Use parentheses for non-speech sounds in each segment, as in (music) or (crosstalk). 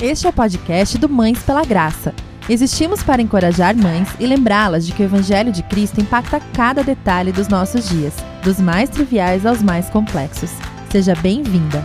Este é o podcast do Mães pela Graça. Existimos para encorajar mães e lembrá-las de que o Evangelho de Cristo impacta cada detalhe dos nossos dias, dos mais triviais aos mais complexos. Seja bem-vinda!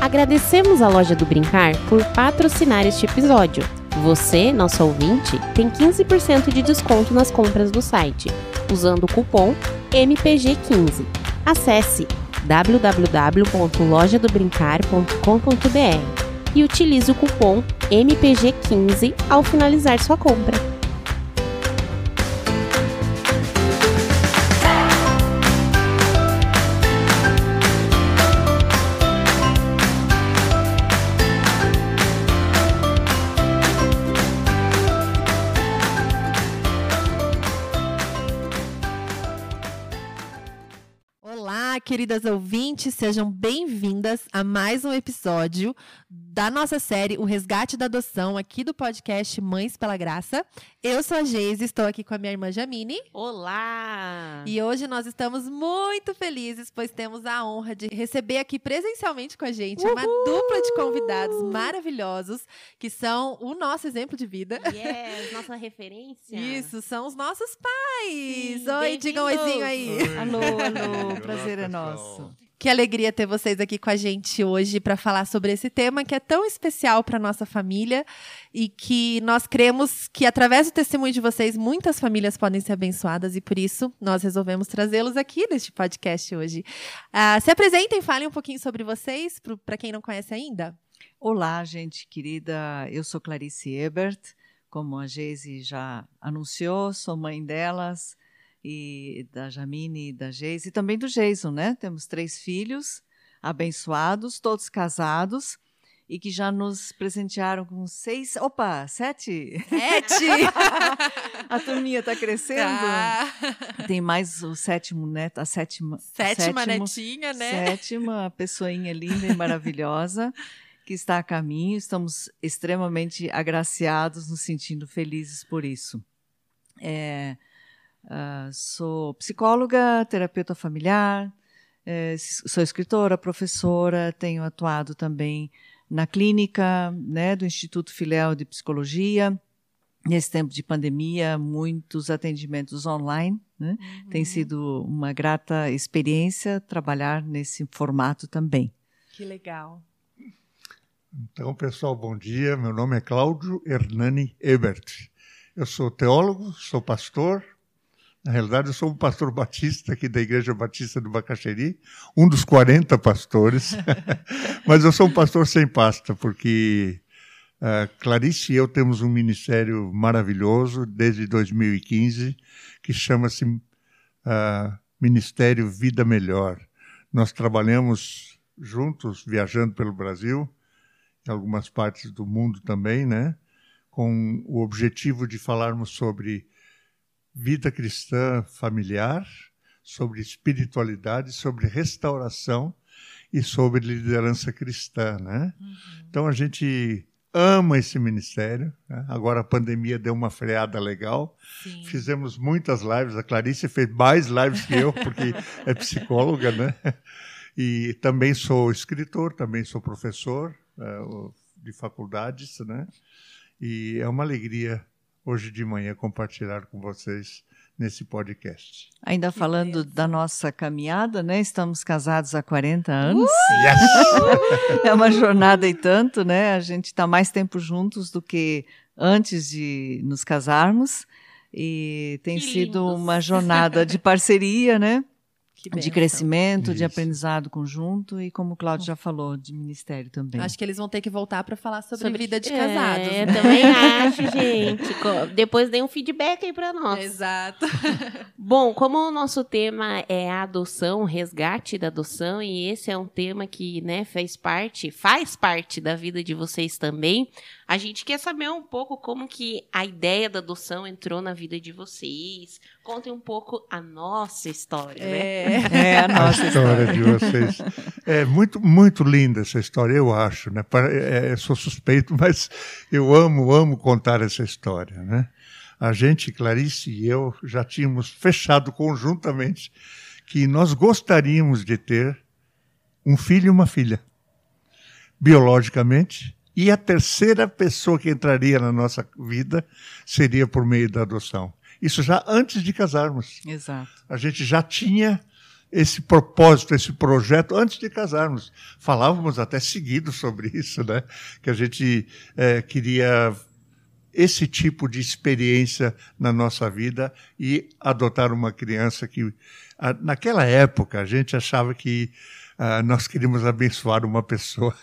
Agradecemos à Loja do Brincar por patrocinar este episódio. Você, nosso ouvinte, tem 15% de desconto nas compras do site, usando o cupom MPG15. Acesse www.lojadobrincar.com.br e utilize o cupom MPG15 ao finalizar sua compra. Queridas ouvintes, sejam bem-vindas a mais um episódio da nossa série O Resgate da Adoção, aqui do podcast Mães pela Graça. Eu sou a Geise, estou aqui com a minha irmã Jamine. Olá! E hoje nós estamos muito felizes, pois temos a honra de receber aqui presencialmente com a gente uma dupla de convidados maravilhosos, que são o nosso exemplo de vida. Yes, nossa referência. Isso, são os nossos pais. Sim, Oi, digam um oizinho aí. Oi. Alô, alô, (laughs) prazer é nosso. Que alegria ter vocês aqui com a gente hoje para falar sobre esse tema que é tão especial para nossa família e que nós cremos que através do testemunho de vocês muitas famílias podem ser abençoadas e por isso nós resolvemos trazê-los aqui neste podcast hoje. Ah, se apresentem, falem um pouquinho sobre vocês para quem não conhece ainda. Olá, gente querida. Eu sou Clarice Ebert. Como a Geise já anunciou, sou mãe delas e da Jamine e da Geise e também do Jason, né? Temos três filhos abençoados, todos casados e que já nos presentearam com seis, opa, sete. Sete! (laughs) A turminha está crescendo. Tá. Tem mais o sétimo neto, a sétima, Sétima sétimo- netinha, né? Sétima pessoinha linda e maravilhosa que está a caminho. Estamos extremamente agraciados, nos sentindo felizes por isso. É, ah, sou psicóloga, terapeuta familiar, s- sou escritora, professora, tenho atuado também na clínica né, do Instituto Filial de Psicologia. Nesse tempo de pandemia, muitos atendimentos online. Né? Tem sido uma grata experiência trabalhar nesse formato também. Que legal. Então, pessoal, bom dia. Meu nome é Cláudio Hernani Ebert. Eu sou teólogo, sou pastor. Na realidade, eu sou um pastor batista aqui da Igreja Batista do Bacaxeri, um dos 40 pastores. (laughs) Mas eu sou um pastor sem pasta, porque ah, Clarice e eu temos um ministério maravilhoso desde 2015, que chama-se ah, Ministério Vida Melhor. Nós trabalhamos juntos, viajando pelo Brasil, em algumas partes do mundo também, né? Com o objetivo de falarmos sobre vida cristã familiar, sobre espiritualidade, sobre restauração e sobre liderança cristã, né? Então a gente ama esse ministério. né? Agora a pandemia deu uma freada legal. Sim. Fizemos muitas lives. A Clarice fez mais lives que eu, porque (laughs) é psicóloga, né? E também sou escritor, também sou professor o- de faculdades, né? E é uma alegria hoje de manhã compartilhar com vocês nesse podcast. Ainda falando da nossa caminhada, né? Estamos casados há 40 anos. Yes! (laughs) É uma jornada e tanto, né? A gente está mais tempo juntos do que antes de nos casarmos. E tem Que sido lindos. uma jornada de parceria, né? Que de crescimento, de Isso. aprendizado conjunto e, como o Cláudio já falou, de ministério também. Acho que eles vão ter que voltar para falar sobre, Sobre- vida de casados. É, né? também (laughs) acho, gente. Depois dê um feedback aí pra nós. Exato. (laughs) Bom, como o nosso tema é a adoção, o resgate da adoção, e esse é um tema que, né, fez parte, faz parte da vida de vocês também, a gente quer saber um pouco como que a ideia da adoção entrou na vida de vocês. Contem um pouco a nossa história, né? É. É a (laughs) a nossa história história. de vocês. É muito, muito linda essa história, eu acho. Né? É, eu sou suspeito, (laughs) mas eu amo, amo contar essa história. Né? A gente, Clarice e eu, já tínhamos fechado conjuntamente que nós gostaríamos de ter um filho e uma filha. biologicamente, e a terceira pessoa que entraria na nossa vida seria por meio da adoção. Isso já antes de casarmos. Exato. A gente já tinha esse propósito, esse projeto antes de casarmos. Falávamos até seguido sobre isso, né? Que a gente é, queria esse tipo de experiência na nossa vida e adotar uma criança que, naquela época, a gente achava que uh, nós queríamos abençoar uma pessoa,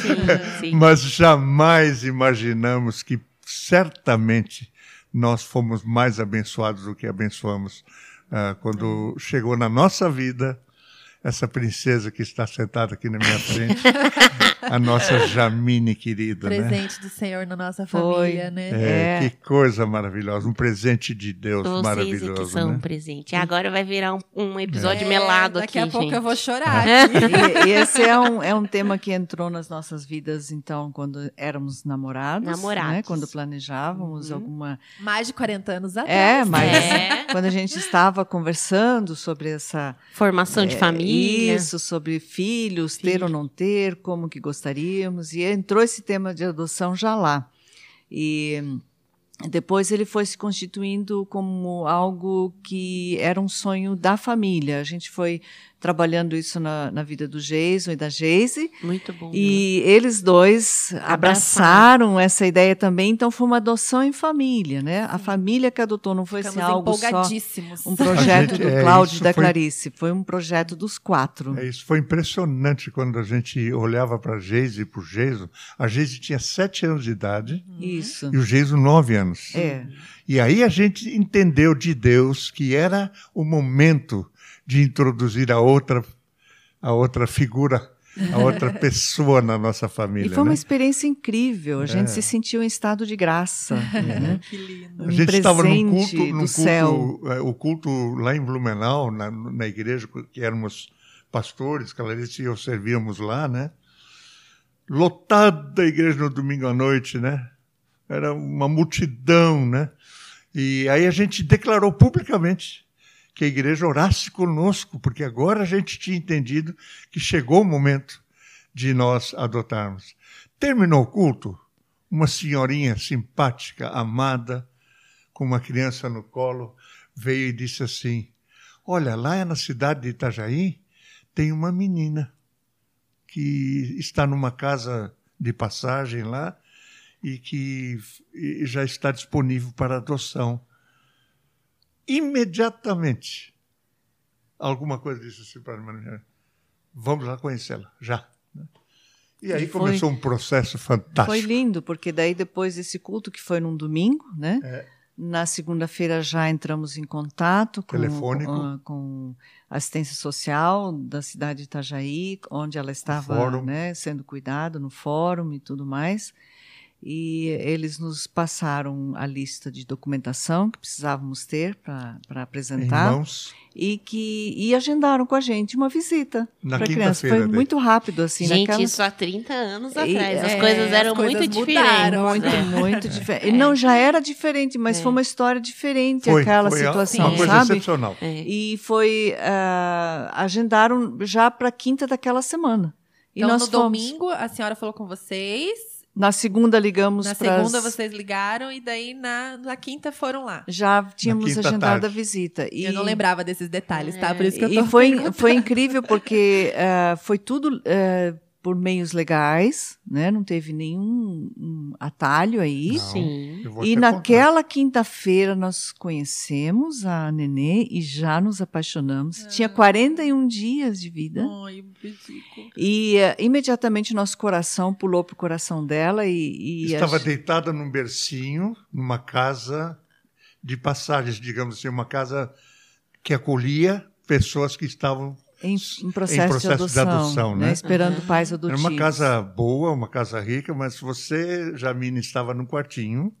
Sim, (laughs) sim. mas jamais imaginamos que certamente nós fomos mais abençoados do que abençoamos uh, quando chegou na nossa vida essa princesa que está sentada aqui na minha frente, (laughs) a nossa Jamine querida, né? Presente do Senhor na nossa Foi. família, né? É, É. Que coisa maravilhosa, um presente de Deus Vocês é maravilhoso. que são um né? presente. Agora vai virar um, um episódio É, melado daqui aqui, a pouco gente. eu vou chorar. É. E, e esse é um, é um tema que entrou nas nossas vidas, então, quando éramos namorados. Namorados. Né? Quando planejávamos Uhum. alguma. Mais de 40 anos atrás. É, mas É. quando a gente estava conversando sobre essa. Formação de é, família. Isso, sobre filhos, ter Filho. ou não ter, como que gostaríamos. E entrou esse tema de adoção já lá. E depois ele foi se constituindo como algo que era um sonho da família. A gente foi trabalhando isso na, na vida do Jason e da Geise. Muito bom. E eles dois abraçaram essa ideia também, então foi uma adoção em família, né? A família que adotou não foi assim, algo só empolgadíssimos. um projeto gente- do é, Cláudio e da foi- Clarice, foi um projeto dos quatro. É, isso foi impressionante quando a gente olhava para a Geise e para o Geiso. A Geise tinha sete anos de idade Isso. e o Geiso nove anos. É. E aí a gente entendeu de Deus que era o momento de introduzir a outra, a outra figura, a outra (laughs) pessoa na nossa família. E foi uma né? experiência incrível. A gente É. se sentiu em estado de graça. né? Que lindo. Um A gente estava num culto, do num culto céu. é, o culto lá em Blumenau, na, na igreja que éramos pastores, Clarice e eu servíamos lá, né? Lotada a igreja no domingo à noite, né? Era uma multidão, né? E aí a gente declarou publicamente que a igreja orasse conosco, porque agora a gente tinha entendido que chegou o momento de nós adotarmos. Terminou o culto, uma senhorinha simpática, amada, com uma criança no colo, veio e disse assim: Olha, lá na cidade de Itajaí tem uma menina que está numa casa de passagem lá e que já está disponível para adoção. Imediatamente, alguma coisa disse assim para mim: Vamos lá conhecê-la, já. E aí E foi- começou um processo fantástico. Foi lindo, porque daí depois desse culto, que foi num domingo, né? É. Na segunda-feira já entramos em contato com, Telefônico. com, a- com a assistência social da cidade de Itajaí, onde ela estava né, sendo cuidada no fórum e tudo mais. E eles nos passaram a lista de documentação que precisávamos ter para apresentar mãos. e que e agendaram com a gente uma visita Na para criança. Foi daí. muito rápido assim, Gente, naquela isso há 30 anos E- atrás. As é, coisas eram as coisas muito mudaram, diferentes. muito, né? muito diferente. Não, já era diferente, mas É. foi uma história diferente Foi, aquela foi situação, uma coisa sabe? excepcional. É. E foi ah, agendaram já para quinta daquela semana. E Então, nós no fomos. domingo, a senhora falou com vocês. Na segunda ligamos Na para segunda, vocês ligaram. E daí, na, na quinta, foram lá. já tínhamos agendado tarde. a visita. E, Eu não lembrava desses detalhes, tá? É, Por isso que eu tô e foi, foi incrível porque ah, foi tudo ah, por meios legais, né? Não teve nenhum um atalho aí. Não, Sim. E naquela quinta-feira nós conhecemos a Nenê e já nos apaixonamos. Ah. Tinha 41 dias de vida. Ai, um. E eh, imediatamente nosso coração pulou pro coração dela e, e Estava deitada num bercinho, numa casa de passagens, digamos assim, uma casa que acolhia pessoas que estavam. Em, em processo, processo de de adoção, adoção, né? esperando Uhum. pais Era adotivos. uma casa boa, uma casa rica, mas você, Jamine, estava num quartinho,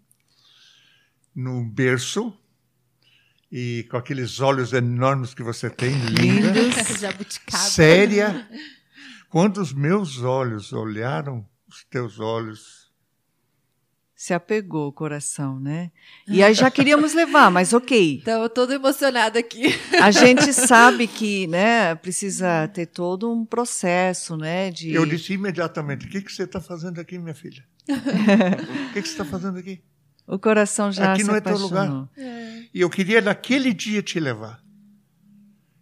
num berço, e com aqueles olhos enormes que você tem, (laughs) linda, (laughs) séria. Quando os meus olhos olharam os teus olhos, se apegou o coração, né? E aí (laughs) já queríamos levar, mas ok. Então, eu tô toda emocionada aqui. A gente (laughs) sabe que, né, precisa ter todo um processo, né, de... Eu disse imediatamente, o que, que você está fazendo aqui, minha filha? (laughs) O que, que você está fazendo aqui? O coração já Aqui se não é teu apaixonou. lugar. E eu queria naquele dia te levar.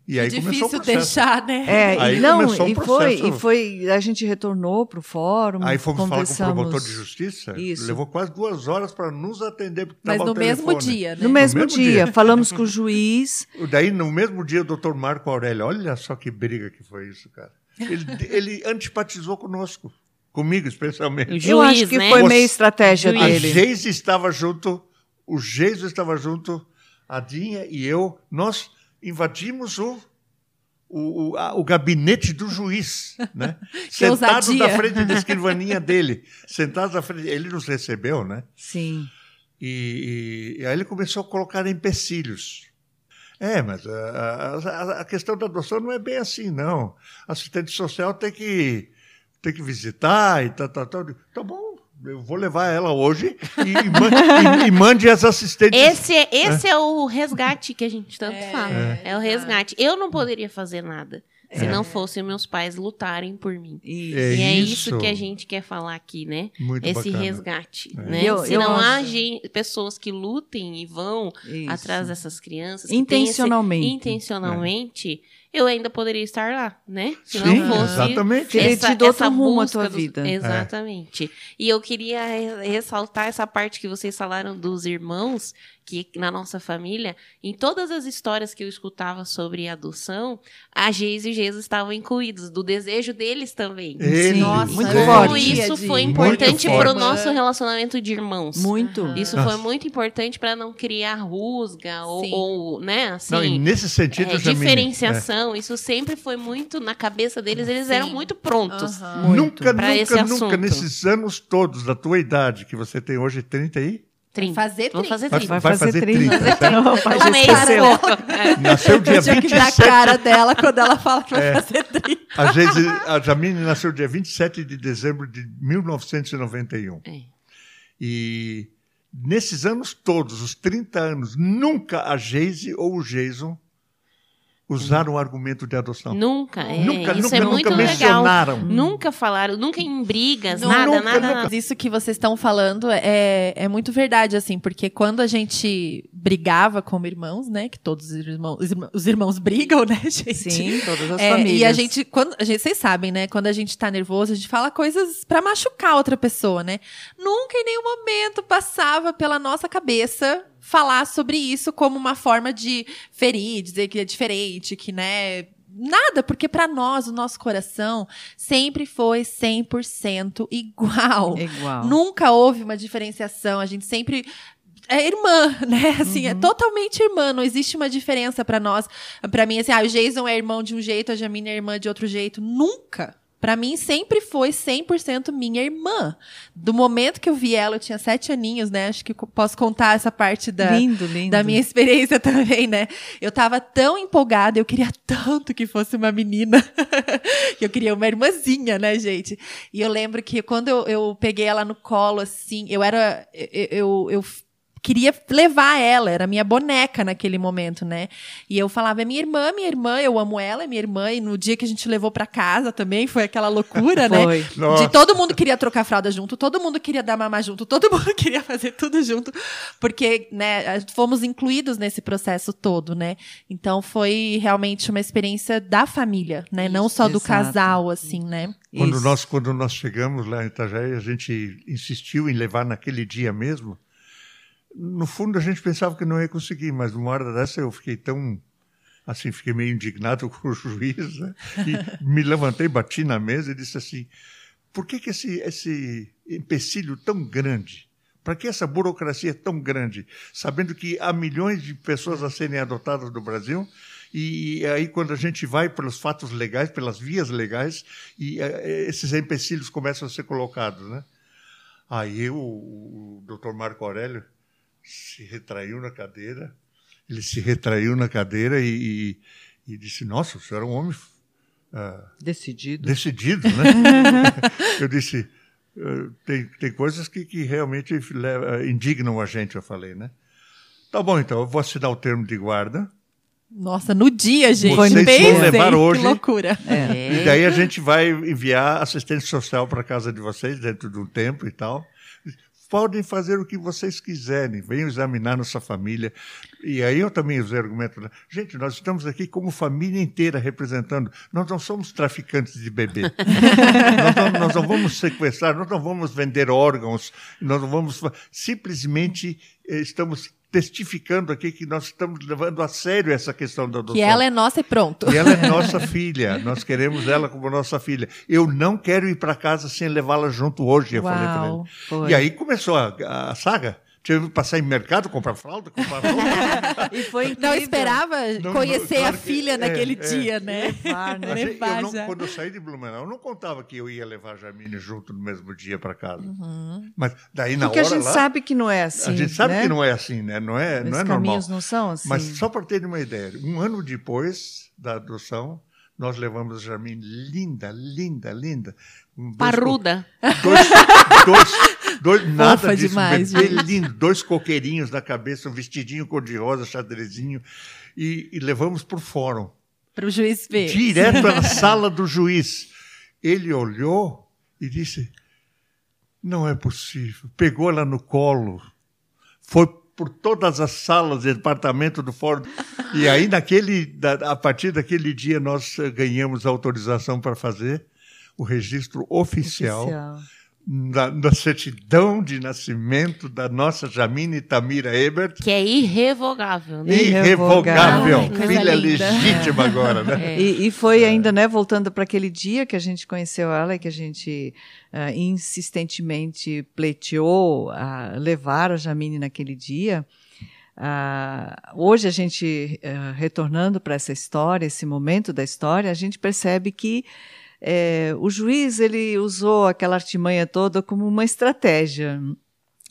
E aí começou o Difícil processo. deixar, né? É, Aí e não, começou e foi, processo. e foi, a gente retornou para o fórum, Aí fomos falar com o promotor de justiça. Isso. Levou quase duas horas para nos atender. Porque Mas no mesmo dia, né? No mesmo, mesmo dia, dia. (laughs) falamos com o juiz, Daí, no mesmo dia, o doutor Marco Aurélio, olha só que briga que foi isso, cara. Ele, (laughs) ele antipatizou conosco, comigo especialmente. O eu acho Juiz, que né? foi meio estratégia Juiz. A dele. Geise estava junto, o Geiso estava junto, a Dinha e eu. Nós invadimos o, o, o, a- o gabinete do juiz, né? (laughs) Sentados ousadia. na frente da (laughs) escrivaninha dele. Sentados na frente. Ele nos recebeu, né? Sim. E, e- e aí ele começou a colocar empecilhos. É, mas a, a- a questão da adoção não é bem assim, não. Assistente social tem que, tem que visitar e tal, tal, tal. Tá bom, eu vou levar ela hoje e, e man- e- e mande as assistentes. Esse, é, esse é o resgate que a gente tanto É, fala. é. É. o resgate. Eu não poderia fazer nada se É. não fossem meus pais lutarem por mim. Isso. É e é isso. isso que a gente quer falar aqui, né? Muito Esse bacana. resgate, É. né? Eu- se eu não há pessoas que lutem e vão Isso. atrás dessas crianças, têm esse- Intencionalmente. Eu ainda poderia estar lá, né? Se Sim, não fosse exatamente. Teria tido outro rumo à tua vida. Exatamente. E eu queria re- ressaltar essa parte que vocês falaram dos irmãos, que na nossa família, em todas as histórias que eu escutava sobre adoção, a Geis e o Jesus estavam incluídos, do desejo deles também. Ele, Nossa, muito Então forte. isso foi Muito importante para o nosso relacionamento de irmãos. Muito. Isso Nossa. foi muito importante para não criar rusga ou, Sim. ou, né, assim, Não, nesse sentido, é, Jamile, diferenciação. Isso sempre foi muito na cabeça deles. Eles eram Sim. muito prontos. É, Muito. nunca, Pra esse nunca, nunca, assunto. nesses anos todos da tua idade, que você tem hoje 30 aí, Trinta. Fazer Vou 30. fazer Vai- 30. Vai, fazer, 30. 30, tá? Não, Um mês. É. nasceu dia Eu tinha que ver a 27 cara dela quando ela fala que vai É. fazer 30. A, Geise, a Jamine nasceu dia 27 de dezembro de 1991. É. E nesses anos todos, os 30 anos, nunca a Geise ou o Jason usaram o argumento de adoção. Nunca. É, nunca, isso nunca, é muito nunca legal. mencionaram. Nunca falaram, nunca em brigas, Não, nada, nunca, nada, nunca. nada. Isso que vocês estão falando é, é muito verdade, assim, porque quando a gente brigava como irmãos, né? Que todos os irmãos, os irmãos, os irmãos brigam, né, (laughs) gente? Sim, todas as É, famílias. e a gente, quando, a gente, vocês sabem, né? Quando a gente tá nervoso, a gente fala coisas pra machucar outra pessoa, né? Nunca em nenhum momento passava pela nossa cabeça falar sobre isso como uma forma de ferir, dizer que é diferente, que, né? Nada, porque pra nós, o nosso coração sempre foi 100% (laughs) igual. Igual. Nunca houve uma diferenciação, a gente sempre é irmã, (laughs) né? Assim, é totalmente irmã, não existe uma diferença pra nós. Pra mim, assim, ah, o Jason é irmão de um jeito, a Jamina é irmã de outro jeito. Nunca. Pra mim, sempre foi 100% minha irmã. Do momento que eu vi ela, eu tinha sete aninhos, né? Acho que posso contar essa parte da, lindo, lindo. da minha experiência (laughs) também, né? Eu tava tão empolgada, eu queria tanto que fosse uma menina. (laughs) eu queria uma irmãzinha, né, gente? E eu lembro que quando eu, eu peguei ela no colo, assim, eu era. Eu, eu, eu queria levar ela, era minha boneca naquele momento, né? E eu falava, é minha irmã, minha irmã, eu amo ela, é minha irmã. E no dia que a gente levou pra casa também, foi aquela loucura, né? Foi. Nossa. De todo mundo queria trocar fralda junto, todo mundo queria dar mamar junto, todo (laughs) mundo queria fazer tudo junto, porque, né, fomos incluídos nesse processo todo, né? Então foi realmente uma experiência da família, né? Não só do exato. casal, assim, né? Quando Isso. nós, quando nós chegamos lá em Itajaí, a gente insistiu em levar naquele dia mesmo. No fundo, a gente pensava que não ia conseguir, mas numa hora dessa eu fiquei tão. Assim, fiquei meio indignado (laughs) com o juiz, né? E me levantei, bati na mesa e disse assim: por que, que esse, esse empecilho tão grande? Para que essa burocracia tão grande? Sabendo que há milhões de pessoas a serem adotadas no Brasil, e aí quando a gente vai pelos fatos legais, pelas vias legais, e eh, esses empecilhos começam a ser colocados, né? Aí o, o doutor Marco Aurélio se retraiu na cadeira, ele se retraiu na cadeira e, e, e disse, nossa, o senhor é um homem ah, Decidido. decidido, né? (laughs) eu disse, eh, tem, tem coisas que, que realmente leva, indignam a gente, eu falei, né? Tá bom, então, eu vou assinar o termo de guarda. Nossa, no dia, gente. Vocês vão levar hoje. Que loucura. É. E daí a gente vai enviar assistente social para casa de vocês dentro de um tempo e tal. Podem fazer o que vocês quiserem, venham examinar nossa família. E aí eu também usei o argumento. né? Gente, nós estamos aqui como família inteira representando. Nós não somos traficantes de bebê. (laughs) nós, não, nós não vamos sequestrar, nós não vamos vender órgãos, nós não vamos. Simplesmente eh, estamos testificando aqui que nós estamos levando a sério essa questão da adoção. Que ela é nossa e pronto. E ela é (laughs) nossa filha, nós queremos ela como nossa filha. Eu não quero ir para casa sem levá-la junto hoje, eu falei para ele. Uau. Foi. E aí começou a, a saga. Tive que passar em mercado, comprar fralda, comprar roupa. (laughs) E foi incrível. Não esperava Não, conhecer claro a que- filha é, naquele é. dia, né? Levar, né? Mas eu Levar não- quando eu saí de Blumenau, eu não contava que eu ia levar a Jamine junto no mesmo dia para casa. Uhum. Mas daí na Porque a hora gente lá, sabe que não é assim. a gente sabe né? que não é assim, né? Não é, não Os é normal. caminhos não são assim. Mas só para ter uma ideia, um ano depois da adoção, nós levamos a Jamine linda, linda, linda. dois Parruda. dois, dois, dois nada Fofa disso, demais, um bebê lindo, dois coqueirinhos na cabeça, um vestidinho cor-de-rosa, xadrezinho, e, e levamos para o fórum, Para o juiz ver. direto na (laughs) sala do juiz. Ele olhou e disse: Não é possível. Pegou ela no colo, foi por todas as salas e departamento do fórum. E aí, naquele, a partir daquele dia, nós eh, ganhamos autorização para fazer o registro oficial Oficial. Na, na certidão de nascimento da nossa Jamine Tamira Ebert. Que é irrevogável, né? Irrevogável. Ai, coisa Filha linda. legítima agora, né? É. E, e foi ainda, né, voltando para aquele dia que a gente conheceu ela e que a gente ah, insistentemente pleiteou a levar a Jamine naquele dia. Ah, hoje a gente, ah, retornando para essa história, esse momento da história, a gente percebe que eh, o juiz ele usou aquela artimanha toda como uma estratégia.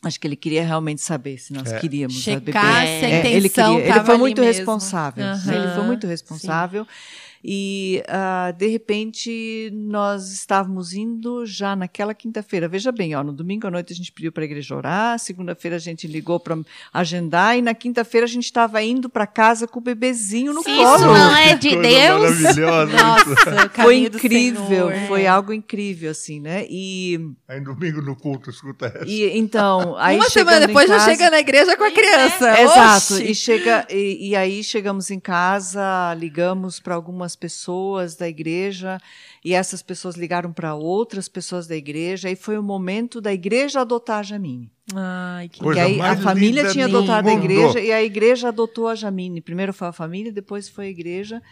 Acho que ele queria realmente saber se nós É. queríamos a Checar bebê. se a É, intenção ele, queria, ele foi ali muito mesmo. responsável. Aham. Ele foi muito responsável. E, ah, de repente, nós estávamos indo já naquela quinta-feira. Veja bem, ó, no domingo à noite a gente pediu para a igreja orar, segunda-feira a gente ligou para agendar, e na quinta-feira a gente estava indo para casa com o bebezinho no Isso colo. não é de Coisa Deus. Maravilhosa. Nossa, (laughs) Foi incrível, Senhor. foi algo incrível, assim, né? E, Aí domingo no culto, escuta essa. e então. (laughs) Aí Uma semana em depois já casa- chega na igreja com a criança. Exato. Oxi. E, chega, e, e aí chegamos em casa, ligamos para algumas pessoas da igreja, e essas pessoas ligaram para outras pessoas da igreja, e foi o momento da igreja adotar a Jamine. Ai, que Coisa aí a família tinha do adotado a igreja, e a igreja adotou a Jamine. Primeiro foi a família, depois foi a igreja.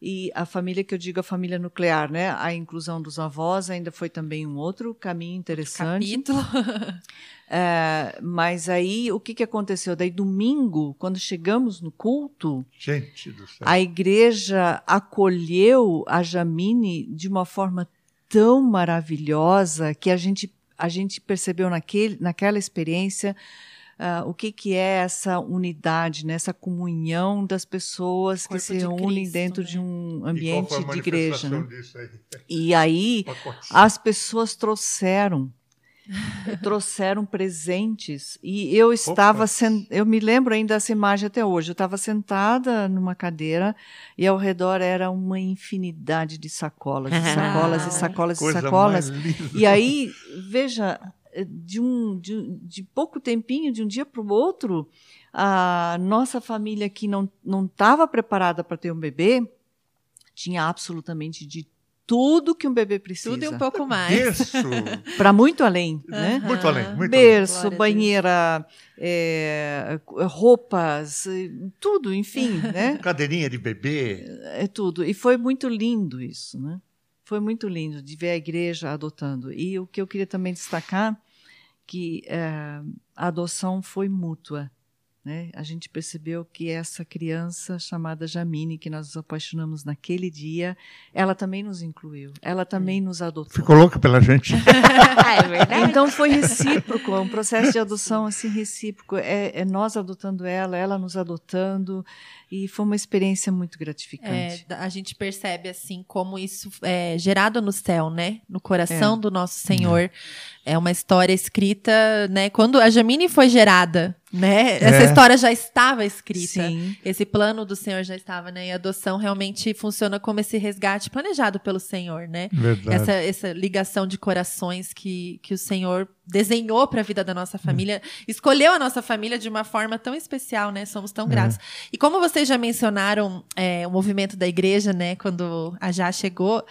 E a família que eu digo a família nuclear, né? A inclusão dos avós ainda foi também um outro caminho interessante. capítulo. (laughs) É, mas aí o que, que aconteceu? Daí domingo, quando chegamos no culto, Gente do céu. a igreja acolheu a Jamine de uma forma tão maravilhosa que a gente, a gente percebeu naquele, naquela experiência ah, o que, que é essa unidade, né? essa comunhão das pessoas que se de reúnem Cristo, dentro né? de um ambiente de igreja. né? aí? E aí (laughs) as pessoas trouxeram trouxeram presentes e eu estava eu me lembro ainda dessa imagem até hoje eu estava sentada numa cadeira e ao redor era uma infinidade de sacolas e (laughs) sacolas e sacolas e sacolas e aí veja de um de, de pouco tempinho de um dia para o outro a nossa família que não não estava preparada para ter um bebê tinha absolutamente de tudo que um bebê precisa Tudo e um pouco (laughs) mais. Berço. para muito além, né? Muito além, muito além. Berço, Glória a Deus. banheira, é, roupas, eh, tudo, enfim, (laughs) né? Cadeirinha de bebê. É tudo. E foi muito lindo isso, né? Foi muito lindo de ver a igreja adotando. E o que eu queria também destacar que eh, a adoção foi mútua. Né, a gente percebeu que essa criança chamada Jamine, que nós nos apaixonamos naquele dia, ela também nos incluiu, ela também nos adotou. Ficou louca pela gente. (laughs) é verdade. Então foi recíproco, um processo de adoção assim recíproco. É, é nós adotando ela, ela nos adotando. E foi uma experiência muito gratificante. É, a gente percebe assim como isso é gerado no céu, né? No coração É. do nosso Senhor. É uma história escrita, né? Quando a Jamine foi gerada, né? Essa É. história já estava escrita. Sim. Esse plano do Senhor já estava, né? E a adoção realmente funciona como esse resgate planejado pelo Senhor, né? Verdade. Essa, essa ligação de corações que, que o Senhor desenhou para a vida da nossa família, escolheu a nossa família de uma forma tão especial, né? Somos tão gratos. E como vocês já mencionaram é, o movimento da igreja, né? Quando a Já chegou,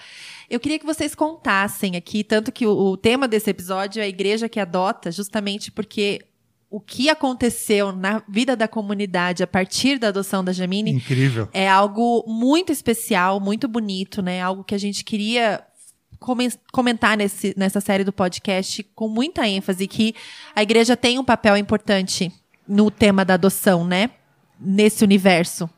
eu queria que vocês contassem aqui, tanto que o, o tema desse episódio é a igreja que adota, justamente porque o que aconteceu na vida da comunidade a partir da adoção da Jamine Incrível. é algo muito especial, muito bonito, né? Algo que a gente queria comen- comentar nesse, nessa série do podcast com muita ênfase, que a igreja tem um papel importante no tema da adoção, né? Nesse universo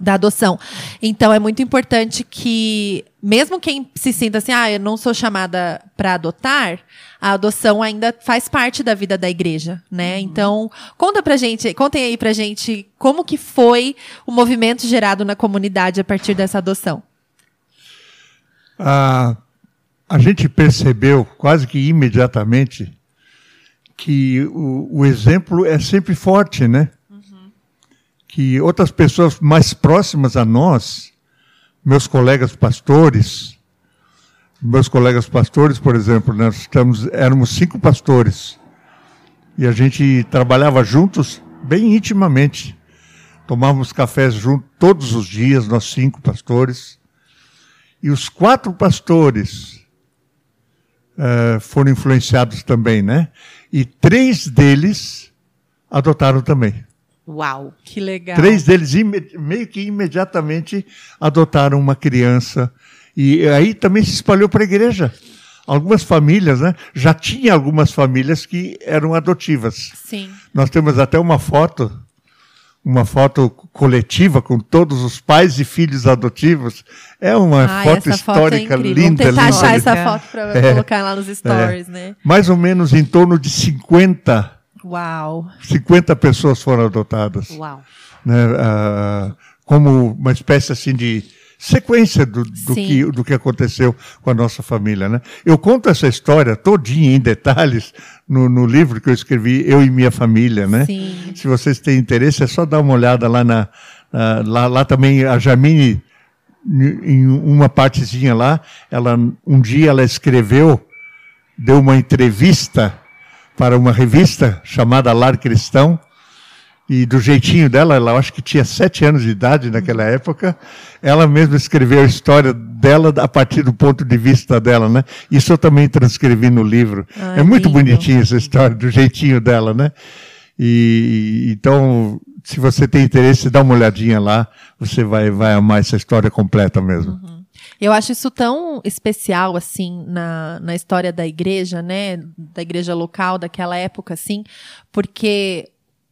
da adoção. Então é muito importante que, mesmo quem se sinta assim, ah, eu não sou chamada para adotar, a adoção ainda faz parte da vida da igreja, né? Então, conta pra gente, contem aí pra gente como que foi o movimento gerado na comunidade a partir dessa adoção. Ah, a gente percebeu quase que imediatamente que o, o exemplo é sempre forte, né? Que outras pessoas mais próximas a nós, meus colegas pastores, meus colegas pastores, por exemplo, nós estamos, éramos cinco pastores e a gente trabalhava juntos bem intimamente. Tomávamos cafés juntos todos os dias, nós cinco pastores. E os quatro pastores eh, foram influenciados também, né? E três deles adotaram também. Uau. Que legal. Três deles meio que imediatamente adotaram uma criança. E aí também se espalhou para a igreja. Algumas famílias, né? Já tinha algumas famílias que eram adotivas. Sim. Nós temos até uma foto, uma foto coletiva com todos os pais e filhos adotivos. É uma Ai, foto essa foto é histórica linda, Vamos tentar linda. achar essa linda. foto para É. colocar lá nos stories, né? Mais ou menos em torno de 50, Uau. 50 pessoas foram adotadas. Uau. né, ah, como uma espécie assim de sequência do, do, que, do que aconteceu com a nossa família. Né? Eu conto essa história todinha em detalhes no, no livro que eu escrevi, Eu e Minha Família. Né? Sim. Se vocês têm interesse, é só dar uma olhada lá na. na- lá, lá também a Jamine, em uma partezinha lá, ela, um dia ela escreveu, deu uma entrevista para uma revista chamada Lar Cristão, e do jeitinho dela, ela acho que tinha sete anos de idade naquela época, ela mesma escreveu a história dela a partir do ponto de vista dela, né? Isso eu também transcrevi no livro. Ah, é muito lindo. bonitinha essa história, do jeitinho dela, né? E então, se você tem interesse, dá uma olhadinha lá, você vai, vai amar essa história completa mesmo. Eu acho isso tão especial, assim, na, na história da igreja, né? Da igreja local daquela época, assim, porque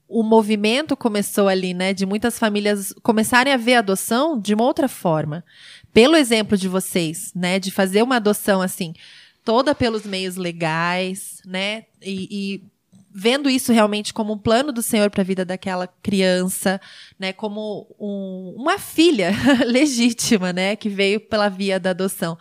o movimento começou ali, né? De muitas famílias começarem a ver a adoção de uma outra forma. Pelo exemplo de vocês, né? De fazer uma adoção, assim, toda pelos meios legais, né? E, e vendo isso realmente como um plano do Senhor para a vida daquela criança, né, como um- uma filha (laughs) legítima, né, que veio pela via da adoção.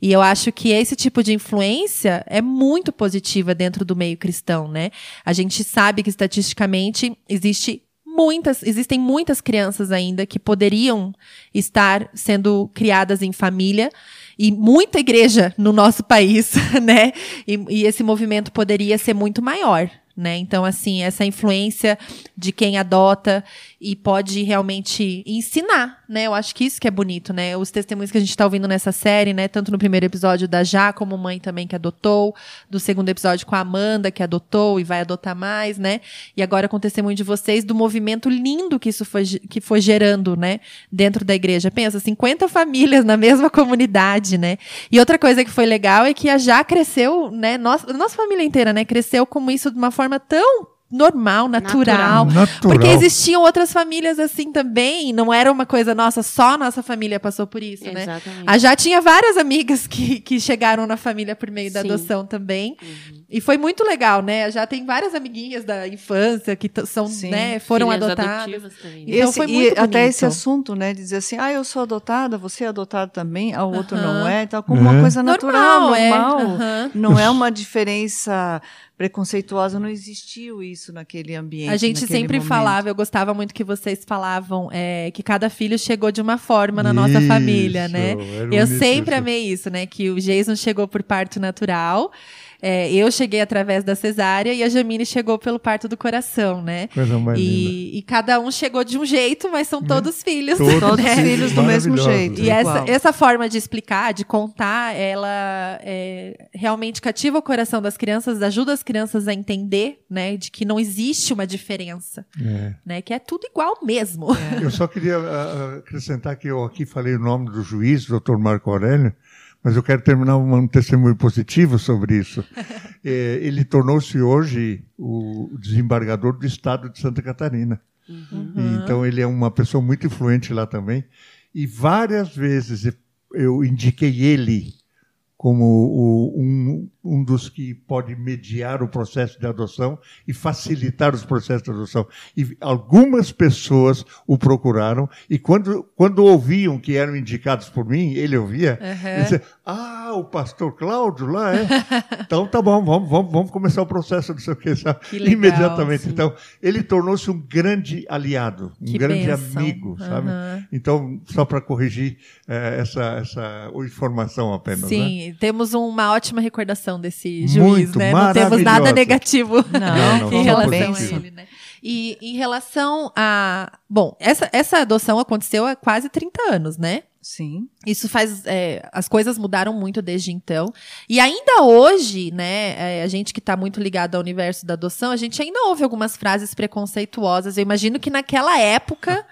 E eu acho que esse tipo de influência é muito positiva dentro do meio cristão, né? A gente sabe que estatisticamente existe muitas, existem muitas crianças ainda que poderiam estar sendo criadas em família e muita igreja no nosso país, (laughs) né? E, e esse movimento poderia ser muito maior, né? Então, assim, essa influência de quem adota e pode realmente ensinar, né? Eu acho que isso que é bonito, né? Os testemunhos que a gente está ouvindo nessa série, né? Tanto no primeiro episódio da Já, como mãe também que adotou, do segundo episódio com a Amanda, que adotou e vai adotar mais, né? E agora com o testemunho de vocês do movimento lindo que isso foi, que foi gerando, né? Dentro da igreja. Pensa, 50 famílias na mesma comunidade, né? E outra coisa que foi legal é que a Já cresceu, né? Nossa, nossa família inteira, né? Cresceu como isso de uma forma tão normal, natural, Natural. Porque existiam outras famílias assim também. Não era uma coisa nossa, só nossa família passou por isso, né? Exatamente. A já tinha várias amigas que, que chegaram na família por meio da Sim. adoção também. Uhum. E foi muito legal, né? Já tem várias amiguinhas da infância que são, Sim. né, foram Filhas adotadas. Então Esse- foi e muito até esse assunto, né, de dizer assim, ah, eu sou adotada, você é adotado também, a outro não Aham. é, então como uma É. coisa natural, Normal, é. normal. Aham. Não é uma diferença preconceituosa, não existiu isso naquele ambiente. A gente sempre momento. falava, eu gostava muito que vocês falavam é, que cada filho chegou de uma forma na nossa família, Isso, né? Eu sempre isso. amei isso, né? Que o Jason chegou por parto natural, é, eu cheguei através da cesárea e a Jamile chegou pelo parto do coração, né? Coisa mais linda. E, e cada um chegou de um jeito, mas são todos filhos. Todos Todos né? filhos do mesmo jeito. E essa, essa forma de explicar, de contar, ela é, realmente cativa o coração das crianças, ajuda as crianças a entender, né, de que não existe uma diferença, É. né, que é tudo igual mesmo. Eu só queria ah, acrescentar que eu aqui falei o nome do juiz, doutor Marco Aurélio, mas eu quero terminar um, um testemunho positivo sobre isso. Eh, (laughs) ele tornou-se hoje o desembargador do estado de Santa Catarina. Uhum. E, Então ele é uma pessoa muito influente lá também. E várias vezes eu indiquei ele como o- um, um dos que pode mediar o processo de adoção e facilitar os processos de adoção. E algumas pessoas o procuraram e quando, quando ouviam que eram indicados por mim, ele ouvia, Uhum. ele dizia, ah, o pastor Cláudio lá é? (laughs) então tá bom, vamos, vamos, vamos começar o processo, não sei o que, sabe? Que legal, Imediatamente. sim. Então, ele tornou-se um grande aliado, um Que grande bênção. amigo, sabe? Aham. Então, só para corrigir eh, essa, essa informação apenas, né? Sim, temos uma ótima recordação desse juiz, Muito né? Não temos nada negativo. Não, Não, em relação a ele, né? E em relação a. Bom, essa, essa adoção aconteceu há quase 30 anos, né? Sim. Isso faz. é, as coisas mudaram muito desde então. E ainda hoje, né, é, a gente que está muito ligado ao universo da adoção, a gente ainda ouve algumas frases preconceituosas. Eu imagino que naquela época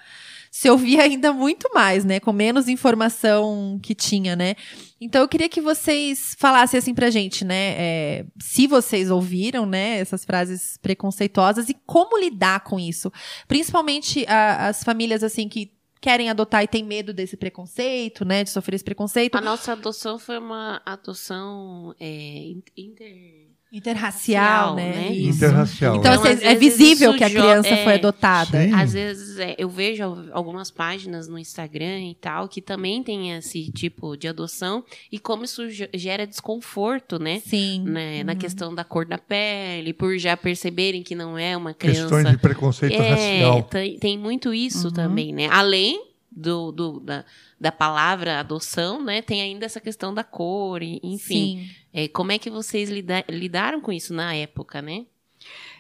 se ouvia ainda muito mais, né? Com menos informação que tinha, né? Então eu queria que vocês falassem assim pra gente, né? é, se vocês ouviram, né, essas frases preconceituosas e como lidar com isso. Principalmente a- as famílias assim que querem adotar e têm medo desse preconceito, né? De sofrer esse preconceito. A nossa adoção foi uma adoção é, in- inter... Interracial, Racial, né? né? Isso. Interracial. Então, Então, assim, é visível que a criança é, foi adotada. Sim. Às vezes é, eu vejo al- algumas páginas no Instagram e tal que também tem esse tipo de adoção e como isso ge- gera desconforto, né? Sim. Né, Na questão da cor da pele, por já perceberem que não é uma criança. Questões de preconceito É, racial. tem, tem muito isso Uhum. também, né? Além do, do- da, da palavra adoção, né? Tem ainda essa questão da cor, e- enfim. É, como é que vocês lida- lidaram com isso na época, né?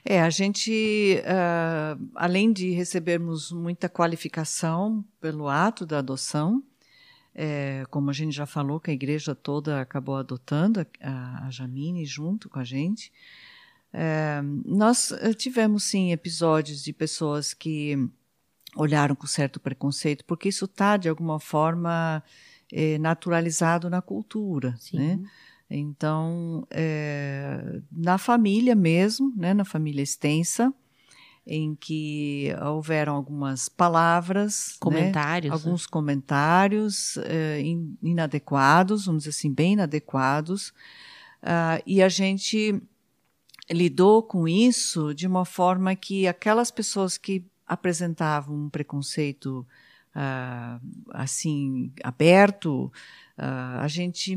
É, a gente, ah, além de recebermos muita qualificação pelo ato da adoção, é, como a gente já falou, que a igreja toda acabou adotando a, a Jamine junto com a gente, é, nós eh, tivemos sim episódios de pessoas que olharam com certo preconceito, porque isso está, de alguma forma, eh, naturalizado na cultura. Sim. Né? Então, é, na família mesmo, né, na família extensa, em que houveram algumas palavras, né, Comentários. né? alguns comentários é, in- inadequados, vamos dizer assim, bem inadequados, ah, e a gente lidou com isso de uma forma que aquelas pessoas que apresentavam um preconceito ah, assim aberto, ah, a gente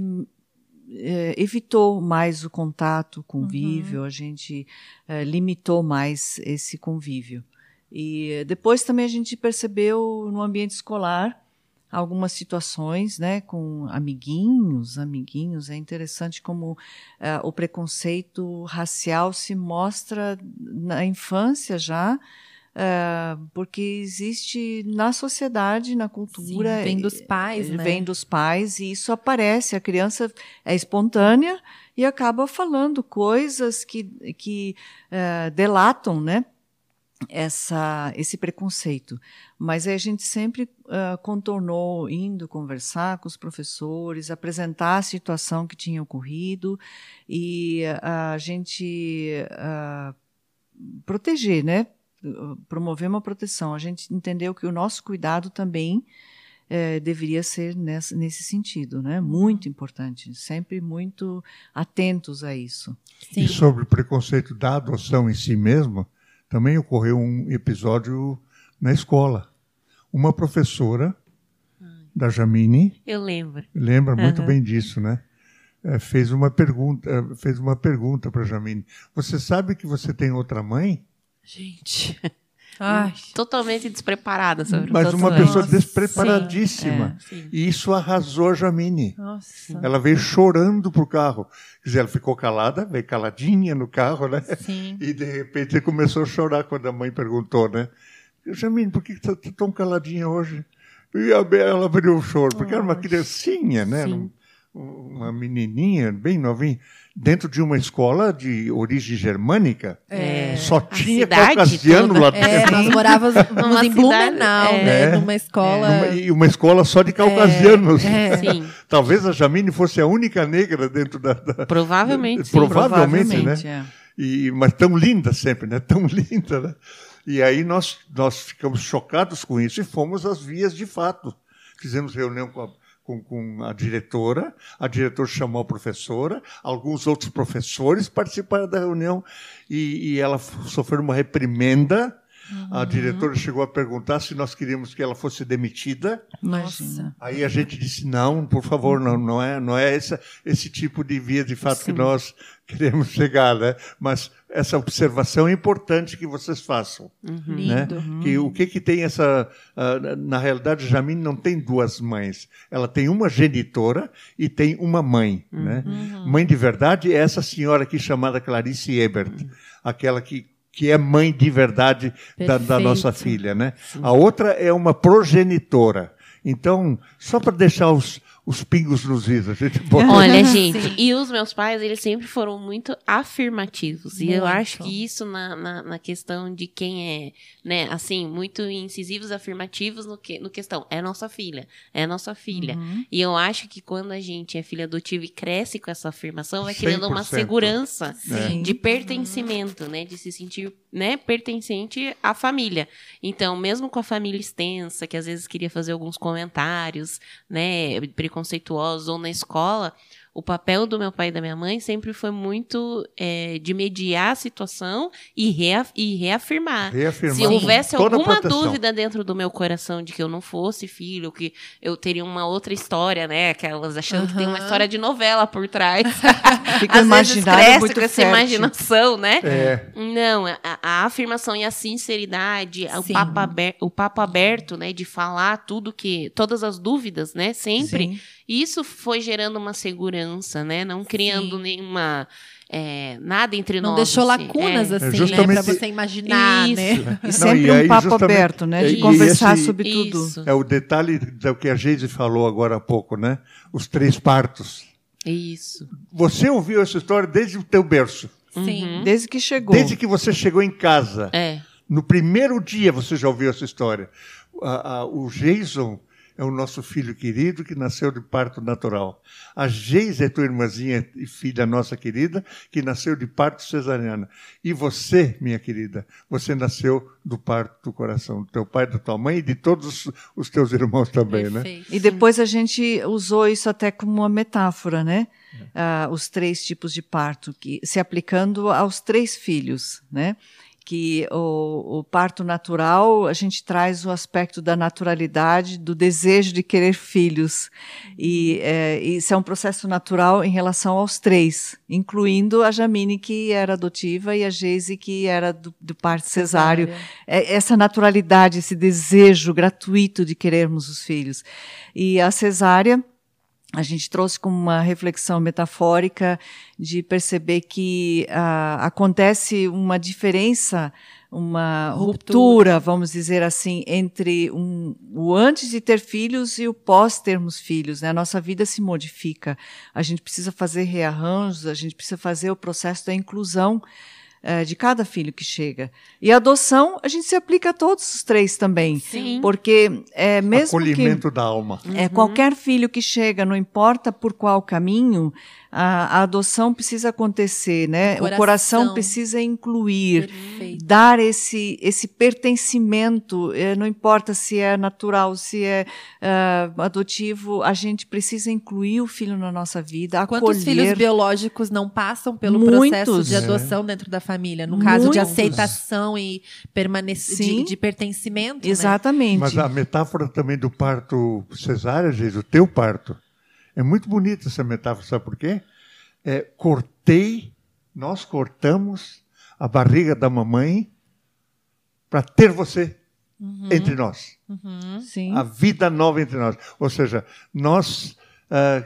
eh, evitou mais o contato, o convívio, a gente eh, limitou mais esse convívio. E depois também a gente percebeu no ambiente escolar algumas situações, né, com amiguinhos, amiguinhos. É interessante como eh, o preconceito racial se mostra na infância já, eh, porque existe na sociedade, na cultura, Sim, vem dos pais, né? vem dos pais e isso aparece. A criança é espontânea e acaba falando coisas que, que eh, delatam, né? Essa, esse preconceito. Mas aí a gente sempre ah, contornou, indo conversar com os professores, apresentar a situação que tinha ocorrido, e ah, a gente ah, proteger, né? Promover uma proteção. A gente entendeu que o nosso cuidado também é, deveria ser nessa, nesse sentido, né? Muito importante, sempre muito atentos a isso. Sim. E sobre o preconceito da adoção em si mesmo, também ocorreu um episódio na escola. Uma professora da Jamine, eu lembro, lembra muito bem disso, né? É, fez uma pergunta, fez uma pergunta para Jamine. Você sabe que você tem outra mãe? Gente. (laughs) Ai. Totalmente despreparada sobre Mas uma pessoa despreparadíssima. Sim, é, e isso arrasou a Jamine. Nossa. Ela veio chorando pro carro. Quer dizer, ela ficou calada, veio caladinha no carro, né? Sim. E de repente começou a chorar quando a mãe perguntou, né? Jamine, por que está tá tão caladinha hoje? E ela abriu o choro, porque era uma criancinha, né? Sim. Uma menininha bem novinha dentro de uma escola de origem germânica. É, só tinha caucasiano toda. lá dentro. É, nós morávamos (laughs) em Blumenau, é. né? Numa escola. Numa, e uma escola só de caucasianos. É, é. Sim. (laughs) Talvez a Jamine fosse a única negra dentro da. da provavelmente. Sim, provavelmente, provavelmente, né? É. E, mas tão linda sempre, né? Tão (laughs) linda, né? E aí nós, nós ficamos chocados com isso e fomos às vias de fato. Fizemos reunião com a com, com, a diretora, a diretora chamou a professora, alguns outros professores participaram da reunião e, e ela sofreu uma reprimenda. Uhum. A diretora chegou a perguntar se nós queríamos que ela fosse demitida. Nossa. Aí a gente disse não, por favor, não, não é, não é essa, esse tipo de via de fato Sim. que nós queremos chegar, né? Mas essa observação é importante que vocês façam, uhum. né? Uhum. Que o que que tem essa uh, na realidade Jamine não tem duas mães, ela tem uma genitora e tem uma mãe, uhum. né? Uhum. Mãe de verdade é essa senhora aqui chamada Clarice Ebert, uhum. aquela que que é mãe de verdade da, da, nossa filha, né? Sim. A outra é uma progenitora. Então, só para deixar os, os pingos nos is. A gente. Olha, (laughs) gente, Sim. e os meus pais, eles sempre foram muito afirmativos. Muito. E eu acho que isso na, na, na, questão de quem é, né, assim, muito incisivos, afirmativos no, que, no questão, é nossa filha, é nossa filha. Uhum. E eu acho que quando a gente é filha adotiva e cresce com essa afirmação, vai criando uma segurança Sim. de pertencimento, né, de se sentir, né, pertencente à família. Então, mesmo com a família extensa, que às vezes queria fazer alguns comentários, né, preconceituosos ou na escola, o papel do meu pai e da minha mãe sempre foi muito é, de mediar a situação e, reaf e reafirmar. reafirmar. Se houvesse alguma dúvida dentro do meu coração de que eu não fosse filho, que eu teria uma outra história, né? Aquelas achando uhum. que tem uma história de novela por trás. (laughs) Fica Às vezes cresce muito com essa fértil. imaginação, né? É. Não, a, a, afirmação e a sinceridade, o papo, aberto, o papo aberto, né? De falar tudo que. todas as dúvidas, né? Sempre. Sim isso foi gerando uma segurança, né? Não criando Sim. nenhuma. É, nada entre não nós. Não deixou assim. lacunas, é. assim, é né? Pra você imaginar, isso. né? E sempre não, e um papo aberto, né? De conversar esse, sobre tudo. Isso. É o detalhe do que a Geise falou agora há pouco, né? Os três partos. Isso. Você ouviu essa história desde o teu berço. Sim. Uhum. Desde que chegou. Desde que você chegou em casa. É. No primeiro dia você já ouviu essa história. o Jason é o nosso filho querido que nasceu de parto natural. A Geise é tua irmãzinha e filha nossa querida, que nasceu de parto cesariana. E você, minha querida, você nasceu do parto do coração do teu pai, da tua mãe e de todos os teus irmãos também, né? Perfeito. né? E depois a gente usou isso até como uma metáfora, né? Uh, os três tipos de parto, que, se aplicando aos três filhos, né? Que o, o, parto natural, a gente traz o aspecto da naturalidade, do desejo de querer filhos. E é, isso é um processo natural em relação aos três, incluindo a Jamine, que era adotiva, e a Geise, que era do, do parto cesáreo. É, essa naturalidade, esse desejo gratuito de querermos os filhos. E a cesárea a gente trouxe como uma reflexão metafórica de perceber que uh, acontece uma diferença, uma ruptura. ruptura. vamos dizer assim, entre um, o antes de ter filhos e o pós termos filhos. Né? A nossa vida se modifica. A gente precisa fazer rearranjos, a gente precisa fazer o processo da inclusão eh, de cada filho que chega. E a adoção, a gente se aplica a todos os três também. Sim. Porque é mesmo que Acolhimento da alma. é, qualquer filho que chega, não importa por qual caminho, a, a adoção precisa acontecer, né? Coração. O coração precisa incluir, Perfeito. dar esse, esse pertencimento, eh, não importa se é natural, se é ah, adotivo, a gente precisa incluir o filho na nossa vida, Quantos filhos acolher. biológicos não passam pelo Muitos. processo de É. adoção dentro da família? No caso de Muitos. aceitação e permanência de, de pertencimento. né? Exatamente. Mas a metáfora também do parto cesárea, gente, o teu parto, é muito bonita essa metáfora, sabe por quê? É, cortei, nós cortamos a barriga da mamãe para ter você entre nós. Uhum. Sim. A vida nova entre nós. Ou seja, nós ah,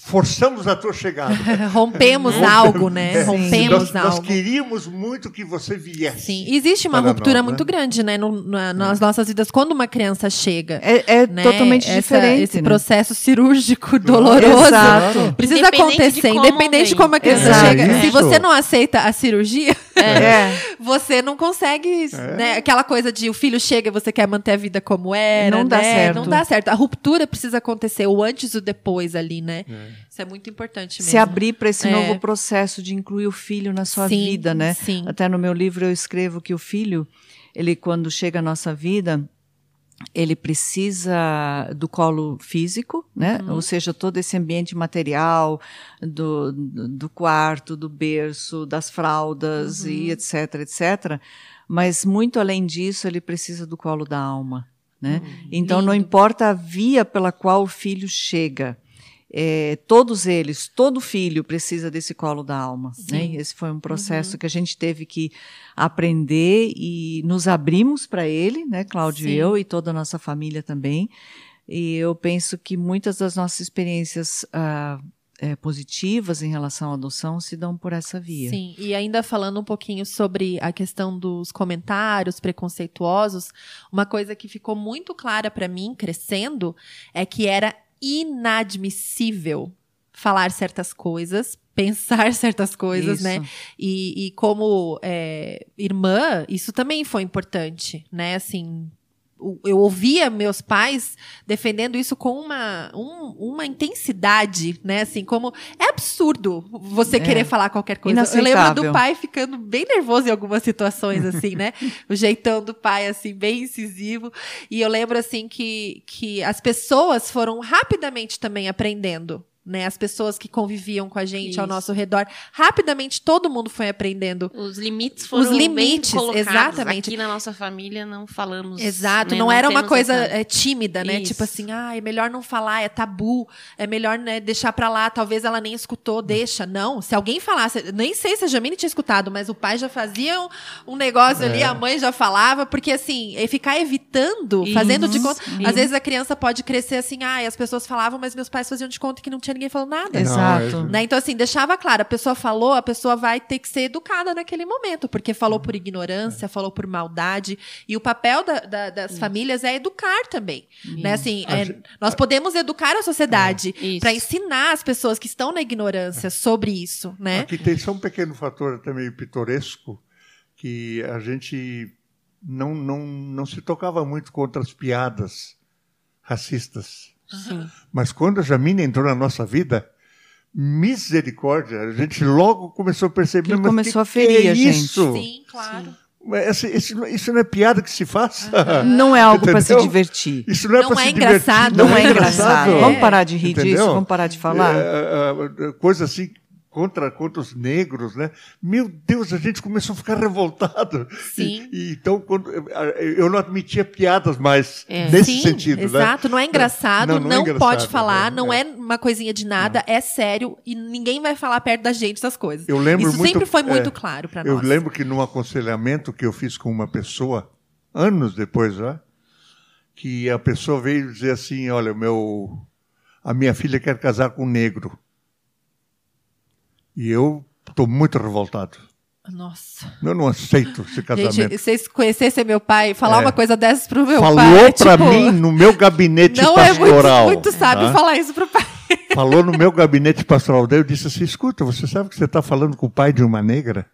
forçamos a tua chegada. (laughs) Rompemos algo, né? É. Rompemos nós, nós algo. queríamos muito que você viesse. Sim, existe uma ruptura nós, muito né? grande, né, no- na- nas nossas vidas quando uma criança chega. É, é né? totalmente Essa- diferente. Esse né? processo cirúrgico (laughs) doloroso Exato. precisa Independente de acontecer, como independente de como a criança Exato. chega. Se você não aceita a cirurgia, (laughs) É. você não consegue, É. né? Aquela coisa de o filho chega e você quer manter a vida como era, Não dá né? certo. Não dá certo. A ruptura precisa acontecer, o antes e o depois ali, né? Isso é muito importante mesmo. Se abrir para esse É. novo processo de incluir o filho na sua Sim, vida, né? Sim. Até no meu livro eu escrevo que o filho, ele quando chega à nossa vida, ele precisa do colo físico, né? Uhum. Ou seja, todo esse ambiente material do, do quarto, do berço, das fraldas Uhum. e etc, etc. Mas muito além disso, ele precisa do colo da alma, né? Então não Lindo. importa a via pela qual o filho chega. É, todos eles, todo filho precisa desse colo da alma. Né? Esse foi um processo que a gente teve que aprender e nos abrimos para ele, né, Cláudio Sim. e eu e toda a nossa família também. E eu penso que muitas das nossas experiências ah, é, positivas em relação à adoção se dão por essa via. Sim, e ainda falando um pouquinho sobre a questão dos comentários preconceituosos, uma coisa que ficou muito clara para mim crescendo é que era inadmissível falar certas coisas, (laughs) pensar certas coisas, Isso. né? E, e como é, irmã, isso também foi importante, né? Assim, eu ouvia meus pais defendendo isso com uma, um- uma intensidade, né? Assim, como é absurdo você É. querer falar qualquer coisa. Eu lembro do pai ficando bem nervoso em algumas situações, assim, né? (laughs) o jeitão do pai, assim, bem incisivo. E eu lembro, assim, que, que as pessoas foram rapidamente também aprendendo. Né, as pessoas que conviviam com a gente ao Isso. nosso redor, rapidamente todo mundo foi aprendendo Os limites foram Os limites, bem colocados. exatamente. Aqui na nossa família não falamos. Exato, né, não, era uma coisa essa- é, tímida, né? Isso. Tipo assim, ah, é melhor não falar, é tabu, é melhor né, deixar pra lá, talvez ela nem escutou, deixa. Não, se alguém falasse, nem sei se a Jamile tinha escutado, mas o pai já fazia um, um negócio ali, É. a mãe já falava, porque assim, é ficar evitando, fazendo de conta. Isso. Às vezes a criança pode crescer assim, ah, e as pessoas falavam, mas meus pais faziam de conta que não tinha ninguém falando nada. Não, Exato. é- Né? Então, assim, deixava claro, a pessoa falou, a pessoa vai ter que ser educada naquele momento, porque falou por ignorância, falou por maldade. E o papel da- da- das famílias é educar também. Né? Assim, é, nós podemos educar a sociedade Isso. para ensinar as pessoas que estão na ignorância sobre isso, né? Aqui tem só um pequeno fator até meio pitoresco, que a gente não, não, não se tocava muito contra as piadas racistas. Sim. Mas quando a Jamina entrou na nossa vida, misericórdia, a gente logo começou a perceber. Mas começou que a ferir que é a gente. Isso? Sim, claro. Mas esse- Isso, isso não é piada que se faz. Não é algo para se divertir. Isso não é, Não é se engraçado, divertir, Não é engraçado. É. Vamos parar de rir Entendeu? disso? Vamos parar de falar? É, é, é, coisa assim contra, contra os negros, né? Meu Deus, a gente começou a ficar (laughs) revoltado. Sim. E, e então, quando, eu não admitia piadas mais É. nesse Sim, sentido, né? exato. Não é engraçado, Não, não, não é engraçado, pode falar, é, não é. é uma coisinha de nada, é sério e ninguém vai falar perto da gente essas coisas. Eu lembro Isso muito- sempre foi muito é, claro para Eu nós. lembro que num aconselhamento que eu fiz com uma pessoa, anos depois já, que a pessoa veio dizer assim, olha, meu, a minha filha quer casar com um negro. E eu estou muito revoltado. Nossa. Eu não aceito esse casamento. Gente, se vocês conhecessem meu pai, falar É. uma coisa dessas pro meu Falou pai. pra tipo, mim no meu gabinete Não é muito, pastoral. muito sábio tá? falar isso pro pai. Falou no meu gabinete pastoral. Daí eu disse assim: escuta, você sabe que você está falando com o pai de uma negra?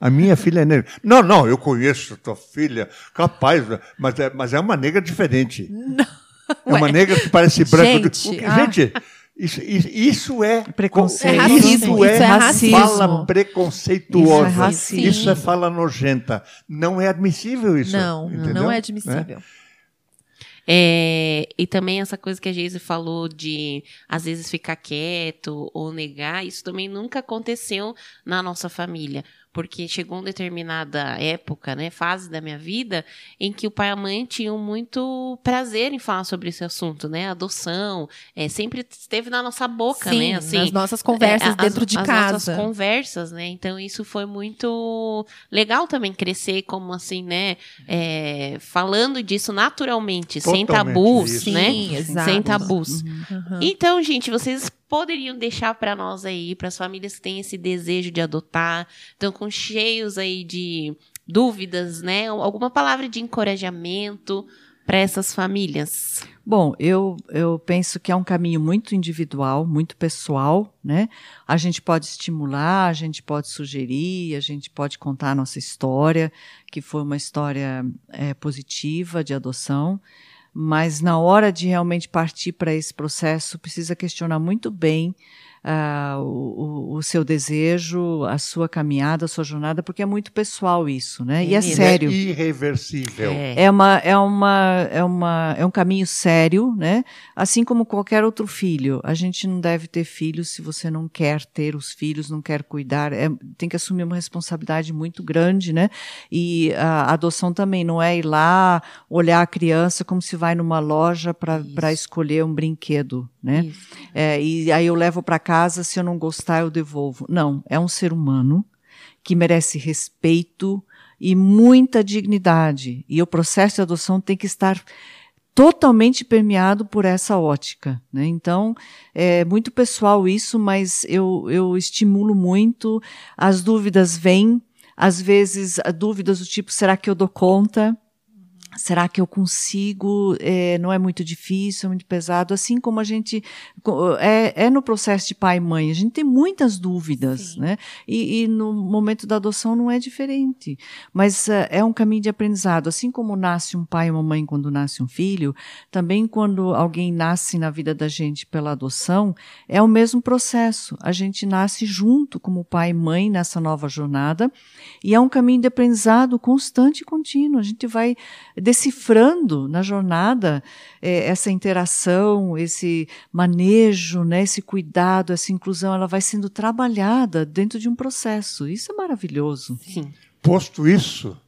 A minha filha é negra. Não, não, eu conheço tua filha, capaz, mas é, mas é uma negra diferente. Não. É uma negra que parece branca. Gente, ah. gente isso, isso é preconceito. É racismo. Isso é, Isso é racismo. fala preconceituosa. Isso é racismo. Isso é fala nojenta. Não é admissível isso. Não, entendeu? não é admissível. É, e também essa coisa que a Geise falou de às vezes ficar quieto ou negar, isso também nunca aconteceu na nossa família porque chegou uma determinada época, né, fase da minha vida, em que o pai e a mãe tinham muito prazer em falar sobre esse assunto, né, adoção, é, sempre esteve na nossa boca, Sim, né, assim, nas nossas conversas é, dentro as, de as casa. nossas conversas, né, então isso foi muito legal também crescer como assim, né, é, falando disso naturalmente, sem Totalmente tabus, isso. né, Sim, exato. sem tabus. Uhum. Então, gente, vocês poderiam deixar para nós aí, para as famílias que têm esse desejo de adotar, estão com cheios aí de dúvidas, né? Alguma palavra de encorajamento para essas famílias? Bom, eu, eu penso que é um caminho muito individual, muito pessoal, né? A gente pode estimular, a gente pode sugerir, a gente pode contar a nossa história, que foi uma história é, positiva de adoção, mas na hora de realmente partir para esse processo, precisa questionar muito bem uh, o, o, seu desejo, a sua caminhada, a sua jornada, porque é muito pessoal isso, né? É e é sério. É irreversível. É, uma, é, uma, é, uma, é um caminho sério, né? Assim como qualquer outro filho. A gente não deve ter filhos se você não quer ter os filhos, não quer cuidar. É, tem que assumir uma responsabilidade muito grande, né? E a adoção também não é ir lá olhar a criança como se vai numa loja para escolher um brinquedo, né? É, e aí eu levo para casa, se eu não gostar, eu devolvo. Não, é um ser humano que merece respeito e muita dignidade. E o processo de adoção tem que estar totalmente permeado por essa ótica. Né? Então, é muito pessoal isso, mas eu, eu estimulo muito. As dúvidas vêm, às vezes, dúvidas do tipo: será que eu dou conta? Será que eu consigo? É, não é muito difícil, é muito pesado. Assim como a gente é, é, no processo de pai e mãe, a gente tem muitas dúvidas, Sim. né? E, e, no momento da adoção não é diferente. Mas uh, é um caminho de aprendizado. Assim como nasce um pai e uma mãe quando nasce um filho, também quando alguém nasce na vida da gente pela adoção, é o mesmo processo. A gente nasce junto como pai e mãe nessa nova jornada e é um caminho de aprendizado constante e contínuo. A gente vai decifrando na jornada é, essa interação, esse manejo, né, esse cuidado, essa inclusão, ela vai sendo trabalhada dentro de um processo. Isso é maravilhoso. Sim. Posto isso,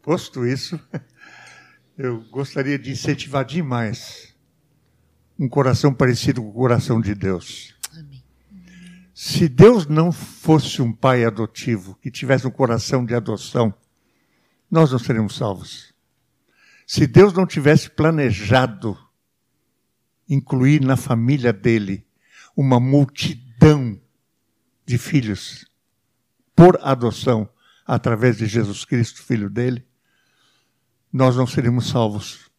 posto isso, (laughs) eu gostaria de incentivar demais um coração parecido com o coração de Deus. Amém. Se Deus não fosse um pai adotivo, que tivesse um coração de adoção, nós não seríamos salvos. Se Deus não tivesse planejado incluir na família dele uma multidão de filhos por adoção através de Jesus Cristo, filho dele, nós não seríamos salvos.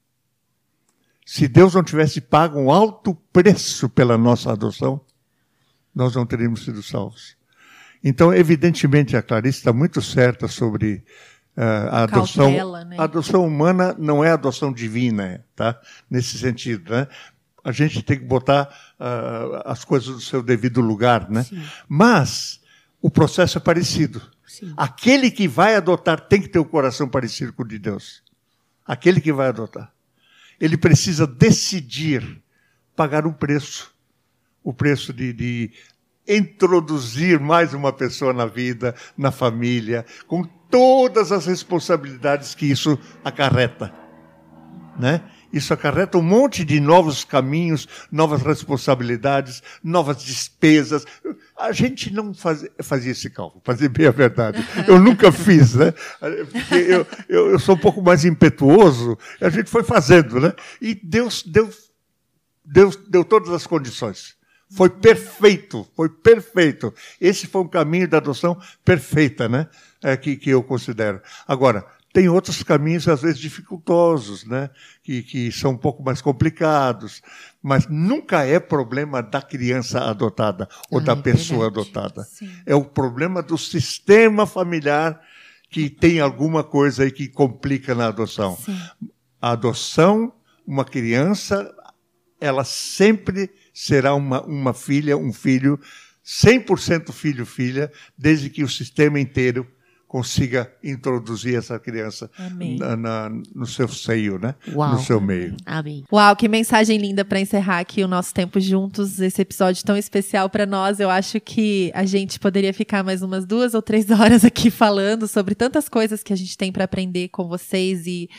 Se Deus não tivesse pago um alto preço pela nossa adoção, nós não teríamos sido salvos. Então, evidentemente, a Clarice está muito certa sobre a adoção, Cautela, né? a adoção humana não é adoção divina, tá? Nesse sentido, né? A gente tem que botar uh, as coisas no seu devido lugar, né? Sim. Mas o processo é parecido. Sim. Aquele que vai adotar tem que ter o um coração parecido com o de Deus. Aquele que vai adotar, ele precisa decidir pagar um preço, o preço de, de introduzir mais uma pessoa na vida, na família, com todas as responsabilidades que isso acarreta. Né? Isso acarreta um monte de novos caminhos, novas responsabilidades, novas despesas. A gente não faz, fazia esse cálculo, dizer bem a verdade. Eu nunca (laughs) fiz, né? Eu, eu, eu, sou um pouco mais impetuoso, a gente foi fazendo, né? E Deus deu, Deus deu todas as condições. Foi perfeito, foi perfeito. Esse foi um caminho da adoção perfeita, né? É, que, que eu considero. Agora, tem outros caminhos, às vezes, dificultosos, né? que, que são um pouco mais complicados, mas nunca é problema da criança adotada ou Ah, da é pessoa verdade. adotada. Sim. É o problema do sistema familiar que tem alguma coisa aí que complica na adoção. Sim. A adoção, uma criança, ela sempre será uma, uma filha, um filho, 100% filho-filha, desde que o sistema inteiro consiga introduzir essa criança na- na- no seu seio, né? Uau. no seu meio. Amém. Uau, que mensagem linda para encerrar aqui o nosso tempo juntos, esse episódio tão especial para nós. Eu acho que a gente poderia ficar mais umas duas ou três (laughs) horas aqui falando sobre tantas coisas que a gente tem para aprender com vocês e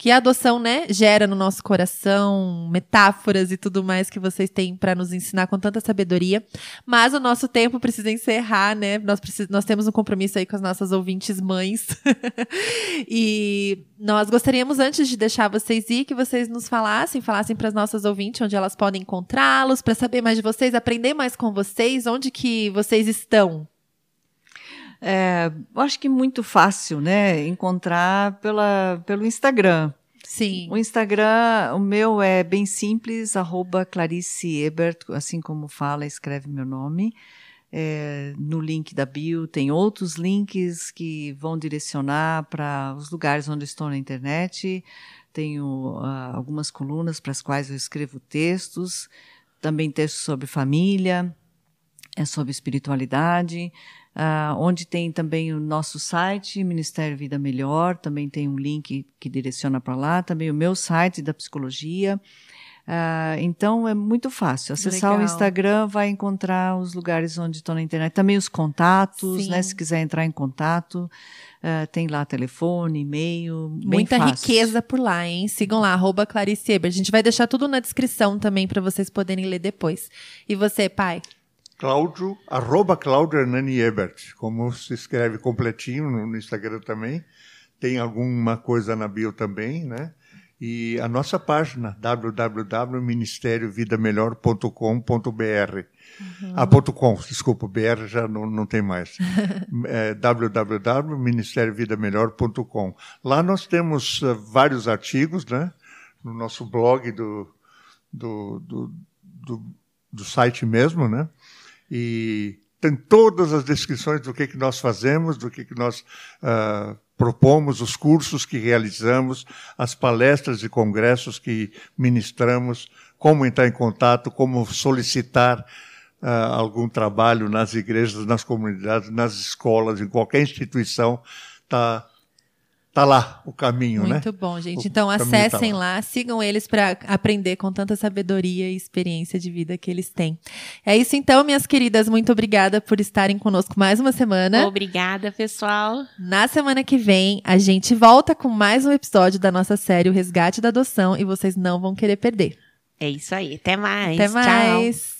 que a adoção, né, gera no nosso coração, metáforas e tudo mais que vocês têm para nos ensinar com tanta sabedoria. Mas o nosso tempo precisa encerrar, né? Nós, precis- nós temos um compromisso aí com as nossas ouvintes mães. (laughs) e nós gostaríamos, antes de deixar vocês ir, que vocês nos falassem, falassem para as nossas ouvintes onde elas podem encontrá-los, para saber mais de vocês, aprender mais com vocês, onde que vocês estão. É, eu acho que muito fácil, né? Encontrar pela, pelo Instagram. Sim. O Instagram, o meu é bem simples, arroba Clarice Ebert, assim como fala, escreve meu nome. É, no link da bio tem outros links que vão direcionar para os lugares onde estou na internet. Tenho ah, algumas colunas para as quais eu escrevo textos, também textos sobre família, é sobre espiritualidade. Ah, onde tem também o nosso site, Ministério Vida Melhor, também tem um link que direciona para lá, também o meu site da psicologia. Ah, então é muito fácil. Acessar Legal. o Instagram vai encontrar os lugares onde estou na internet. Também os contatos, Sim. né? Se quiser entrar em contato, ah, tem lá telefone, e-mail. Muita riqueza por lá, hein? Sigam lá, arroba Clarice Eber. A gente vai deixar tudo na descrição também para vocês poderem ler depois. E você, pai? Cláudio, arroba Cláudio Hernani Ebert, como se escreve completinho no, no Instagram também. Tem alguma coisa na bio também, né? E a nossa página, www.ministériovidamelhor.com.br. Ah, ponto .com, desculpa, BR já não, não tem mais. (laughs) é, www.ministériovidamelhor.com. Lá nós temos eh, vários artigos, né? No nosso blog do, do, do, do, do site mesmo, né? E tem todas as descrições do que, que nós fazemos, do que, que nós ah, propomos, os cursos que realizamos, as palestras e congressos que ministramos, como entrar em contato, como solicitar ah, algum trabalho nas igrejas, nas comunidades, nas escolas, em qualquer instituição, está tá lá o caminho, né? Muito bom, gente. O Então tá acessem lá. lá, sigam eles para aprender com tanta sabedoria e experiência de vida que eles têm. É isso então, minhas queridas. Muito obrigada por estarem conosco mais uma semana. Obrigada, pessoal. Na semana que vem, a gente volta com mais um episódio da nossa série O Resgate da Adoção e vocês não vão querer perder. É isso aí. Até mais. Até Tchau.